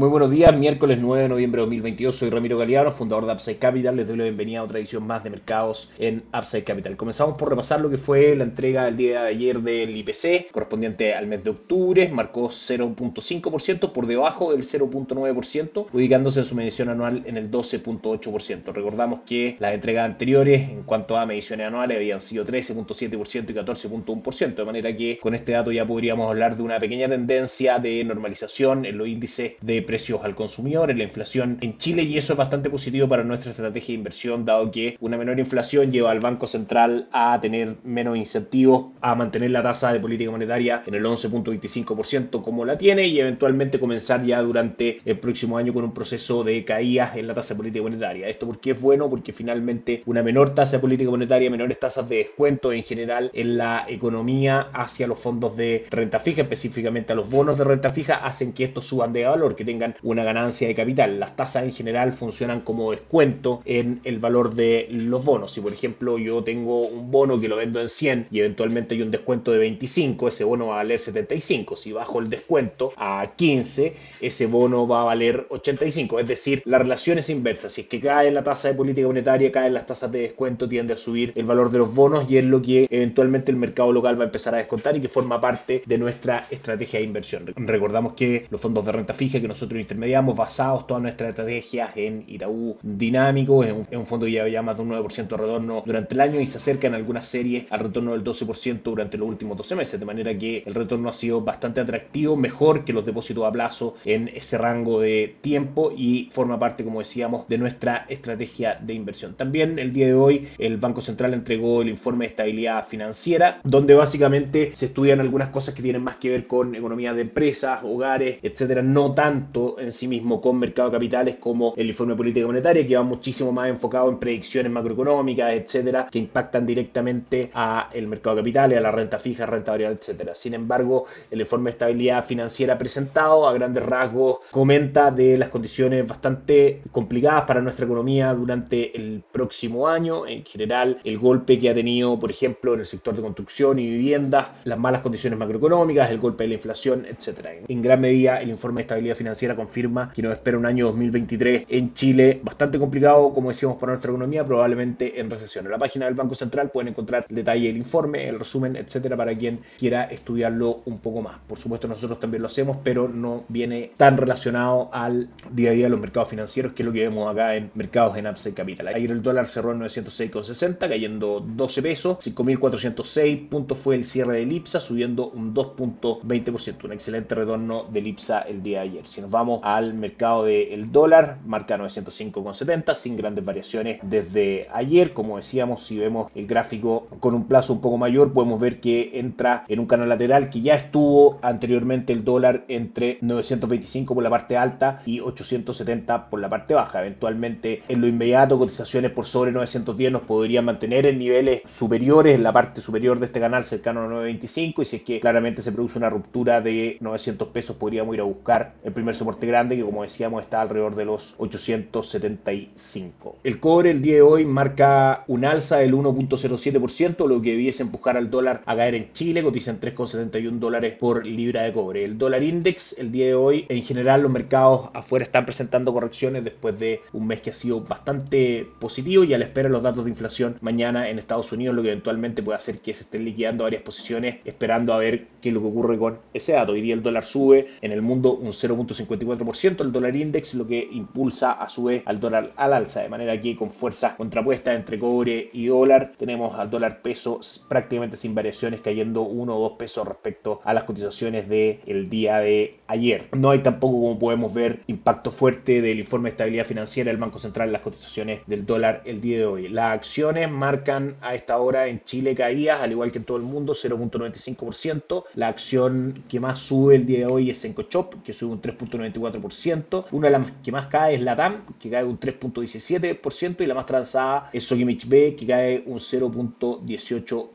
Muy buenos días, miércoles 9 de noviembre de 2022. Soy Ramiro Galeano, fundador de Upside Capital. Les doy la bienvenida a otra edición más de mercados en Upside Capital. Comenzamos por repasar lo que fue la entrega del día de ayer del IPC, correspondiente al mes de octubre. Marcó 0.5% por debajo del 0.9%, ubicándose en su medición anual en el 12.8%. Recordamos que las entregas anteriores, en cuanto a mediciones anuales, habían sido 13.7% y 14.1%, de manera que con este dato ya podríamos hablar de una pequeña tendencia de normalización en los índices de precios al consumidor, en la inflación en Chile y eso es bastante positivo para nuestra estrategia de inversión dado que una menor inflación lleva al Banco Central a tener menos incentivos a mantener la tasa de política monetaria en el 11.25% como la tiene y eventualmente comenzar ya durante el próximo año con un proceso de caídas en la tasa de política monetaria. Esto porque es bueno porque finalmente una menor tasa de política monetaria, menores tasas de descuento en general en la economía hacia los fondos de renta fija, específicamente a los bonos de renta fija, hacen que estos suban de valor, que tengan una ganancia de capital. Las tasas en general funcionan como descuento en el valor de los bonos. Si por ejemplo yo tengo un bono que lo vendo en 100 y eventualmente hay un descuento de 25, ese bono va a valer 75. Si bajo el descuento a 15, ese bono va a valer 85. Es decir, la relación es inversa. Si es que cae la tasa de política monetaria, caen las tasas de descuento, tiende a subir el valor de los bonos y es lo que eventualmente el mercado local va a empezar a descontar y que forma parte de nuestra estrategia de inversión. Recordamos que los fondos de renta fija que nosotros intermediamos basados toda nuestra estrategia en Itaú Dinámico, es un, fondo que ya más de un 9% de retorno durante el año y se acerca en algunas series al retorno del 12% durante los últimos 12 meses, de manera que el retorno ha sido bastante atractivo, mejor que los depósitos a plazo en ese rango de tiempo y forma parte, como decíamos, de nuestra estrategia de inversión. También el día de hoy el Banco Central entregó el informe de estabilidad financiera, donde básicamente se estudian algunas cosas que tienen más que ver con economía de empresas, hogares, etcétera, no tanto en sí mismo con mercado de capitales como el informe de política monetaria, que va muchísimo más enfocado en predicciones macroeconómicas, etcétera, que impactan directamente a el mercado de capitales, a la renta fija, renta variable, etcétera. Sin embargo, el informe de estabilidad financiera presentado a grandes rasgos comenta de las condiciones bastante complicadas para nuestra economía durante el próximo año, en general el golpe que ha tenido, por ejemplo, en el sector de construcción y viviendas, las malas condiciones macroeconómicas, el golpe de la inflación, etcétera. En gran medida, el informe de estabilidad financiera confirma que nos espera un año 2023 en Chile bastante complicado, como decíamos, para nuestra economía, probablemente en recesión. En la página del Banco Central pueden encontrar el detalle del informe, el resumen, etcétera, para quien quiera estudiarlo un poco más. Por supuesto, nosotros también lo hacemos, pero no viene tan relacionado al día a día de los mercados financieros, que es lo que vemos acá en mercados en Upside Capital. Ayer el dólar cerró en 906,60, cayendo 12 pesos, 5.406 puntos fue el cierre del IPSA, subiendo un 2.20%, un excelente retorno del IPSA el día de ayer. Si nos vamos al mercado del dólar, marca 905,70 sin grandes variaciones desde ayer. Como decíamos, si vemos el gráfico con un plazo un poco mayor, podemos ver que entra en un canal lateral que ya estuvo anteriormente el dólar entre 925 por la parte alta y 870 por la parte baja. Eventualmente, en lo inmediato, cotizaciones por sobre 910 nos podrían mantener en niveles superiores, en la parte superior de este canal, cercano a 925. Y si es que claramente se produce una ruptura de 900 pesos, podríamos ir a buscar el primer soporte grande que como decíamos está alrededor de los 875. El cobre el día de hoy marca un alza del 1.07%, lo que debiese empujar al dólar a caer en Chile, cotiza en 3.71 dólares por libra de cobre. El dólar index el día de hoy, en general los mercados afuera están presentando correcciones después de un mes que ha sido bastante positivo y a la espera de los datos de inflación mañana en Estados Unidos, lo que eventualmente puede hacer que se estén liquidando varias posiciones esperando a ver qué es lo que ocurre con ese dato. Hoy día el dólar sube en el mundo un 0.50 el dólar index, lo que impulsa a su vez al dólar al alza, de manera que con fuerza contrapuesta entre cobre y dólar tenemos al dólar peso prácticamente sin variaciones cayendo uno o dos pesos respecto a las cotizaciones del día de ayer. No hay tampoco, como podemos ver, impacto fuerte del informe de estabilidad financiera del Banco Central en las cotizaciones del dólar el día de hoy. Las acciones marcan a esta hora en Chile caídas, al igual que en todo el mundo, 0.95%. La acción que más sube el día de hoy es Encochop, que sube un 3.9%. 0.94%. Una de las que más cae es la TAM, que cae un 3.17%, y la más transada es Sokimich B, que cae un 0.18%.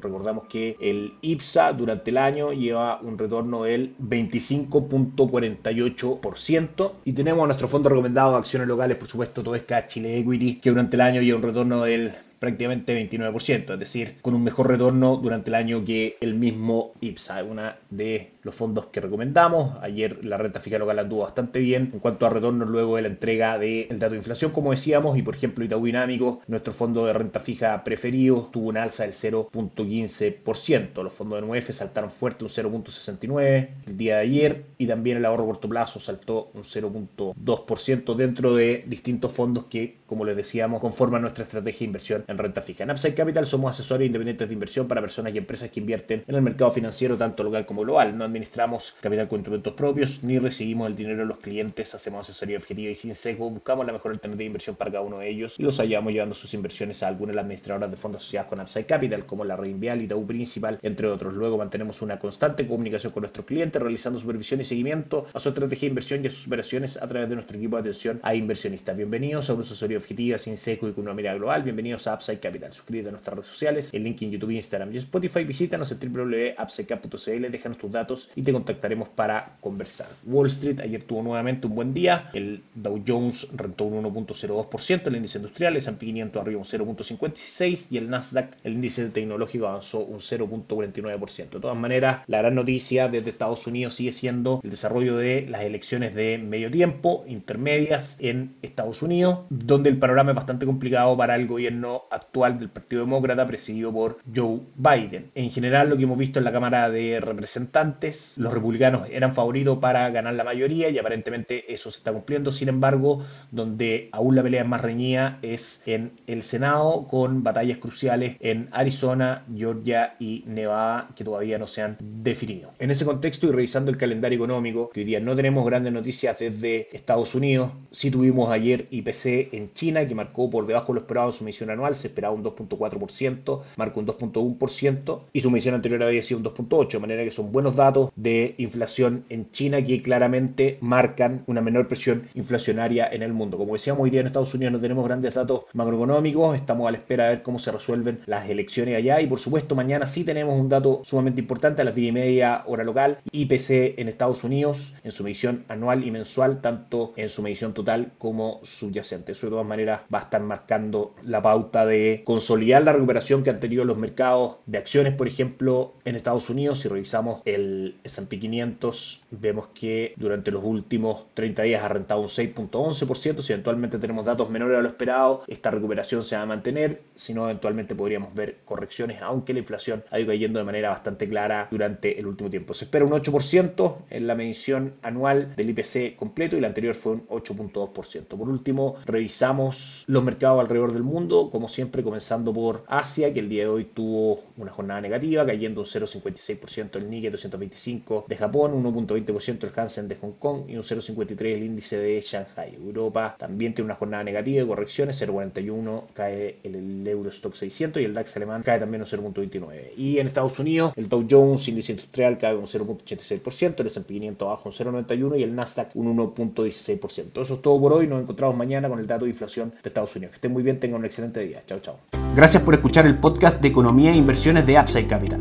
Recordamos que el IPSA durante el año lleva un retorno del 25.48% y tenemos nuestro fondo recomendado de acciones locales, por supuesto, es Chile Equity, que durante el año lleva un retorno del prácticamente 29%, es decir, con un mejor retorno durante el año que el mismo IPSA, una de los fondos que recomendamos. Ayer la renta fija local anduvo bastante bien en cuanto a retornos luego de la entrega del dato de inflación, como decíamos, y por ejemplo Itaú Dinámico, nuestro fondo de renta fija preferido, tuvo un alza del 0.15%. Los fondos de NUF saltaron fuerte un 0.69% el día de ayer y también el ahorro corto plazo saltó un 0.2% dentro de distintos fondos que, como les decíamos, conforman nuestra estrategia de inversión en renta fija. En Upside Capital somos asesores independientes de inversión para personas y empresas que invierten en el mercado financiero tanto local como global. Administramos capital con instrumentos propios ni recibimos el dinero de los clientes, hacemos asesoría objetiva y sin sesgo, buscamos la mejor alternativa de inversión para cada uno de ellos y los ayudamos llevando sus inversiones a algunas de las administradoras de fondos asociadas con Upside Capital, como la Reinvial y Itaú Principal, entre otros. Luego mantenemos una constante comunicación con nuestros clientes, realizando supervisión y seguimiento a su estrategia de inversión y a sus operaciones a través de nuestro equipo de atención a inversionistas. Bienvenidos a una asesoría objetiva sin seco y con una mirada global. Bienvenidos a Upside Capital. Suscríbete a nuestras redes sociales, el link en YouTube, Instagram y Spotify. Visítanos en www.upsidecap.cl, déjanos tus datos y te contactaremos para conversar. Wall Street ayer tuvo nuevamente un buen día. El Dow Jones rentó un 1.02%, el índice industrial, el S&P 500 arriba un 0.56% y el Nasdaq, el índice tecnológico, avanzó un 0.49%. De todas maneras, la gran noticia desde Estados Unidos sigue siendo el desarrollo de las elecciones de medio tiempo, intermedias en Estados Unidos, donde el panorama es bastante complicado para el gobierno actual del Partido Demócrata presidido por Joe Biden. En general, lo que hemos visto en la Cámara de Representantes, los republicanos eran favoritos para ganar la mayoría y aparentemente eso se está cumpliendo. Sin embargo, donde aún la pelea es más reñida es en el Senado con batallas cruciales en Arizona, Georgia y Nevada que todavía no se han definido. En ese contexto y revisando el calendario económico, que hoy día no tenemos grandes noticias desde Estados Unidos, sí tuvimos ayer IPC en China que marcó por debajo de lo esperado su medición anual, se esperaba un 2.4%, marcó un 2.1% y su medición anterior había sido un 2.8%, de manera que son buenos datos de inflación en China que claramente marcan una menor presión inflacionaria en el mundo. Como decíamos, hoy día en Estados Unidos no tenemos grandes datos macroeconómicos, estamos a la espera de ver cómo se resuelven las elecciones allá y por supuesto mañana sí tenemos un dato sumamente importante a las 10 y media hora local, IPC en Estados Unidos en su medición anual y mensual, tanto en su medición total como subyacente. Eso de todas maneras va a estar marcando la pauta de consolidar la recuperación que han tenido los mercados de acciones, por ejemplo, en Estados Unidos. Si revisamos el S&P 500, vemos que durante los últimos 30 días ha rentado un 6.11%. Si eventualmente tenemos datos menores a lo esperado, esta recuperación se va a mantener. Si no, eventualmente podríamos ver correcciones, aunque la inflación ha ido cayendo de manera bastante clara durante el último tiempo. Se espera un 8% en la medición anual del IPC completo y la anterior fue un 8.2%. Por último, revisamos los mercados alrededor del mundo, como siempre comenzando por Asia, que el día de hoy tuvo una jornada negativa, cayendo un 0.56% el Nikkei 225 de Japón, un 1.20% el Hansen de Hong Kong y un 0.53% el índice de Shanghai. Europa también tiene una jornada negativa de correcciones, 0.41 cae el, Eurostock 600 y el DAX alemán cae también un 0.29. Y en Estados Unidos, el Dow Jones, índice industrial, cae un 0.86%, el S&P 500 bajo un 0.91 y el Nasdaq un 1.16%. Eso es todo por hoy, nos encontramos mañana con el dato de inflación de Estados Unidos. Que estén muy bien, tengan un excelente día. Chao, chao. Gracias por escuchar el podcast de Economía e Inversiones de Upside Capital.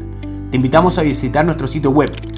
Te invitamos a visitar nuestro sitio web